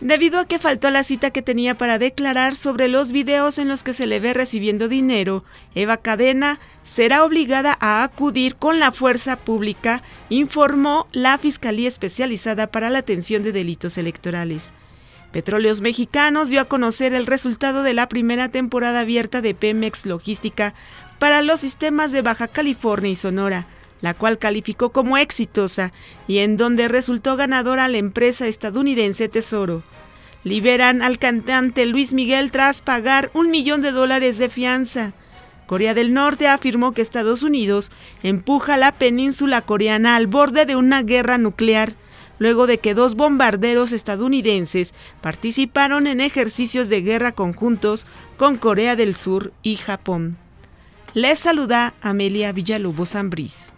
Debido a que faltó la cita que tenía para declarar sobre los videos en los que se le ve recibiendo dinero, Eva Cadena será obligada a acudir con la fuerza pública, informó la Fiscalía Especializada para la Atención de Delitos Electorales. Petróleos Mexicanos dio a conocer el resultado de la primera temporada abierta de Pemex Logística para los sistemas de Baja California y Sonora, la cual calificó como exitosa y en donde resultó ganadora la empresa estadounidense Tesoro. Liberan al cantante Luis Miguel tras pagar un millón de dólares de fianza. Corea del Norte afirmó que Estados Unidos empuja la península coreana al borde de una guerra nuclear luego de que dos bombarderos estadounidenses participaron en ejercicios de guerra conjuntos con Corea del Sur y Japón. Les saluda Amelia Villalobos Zambriz.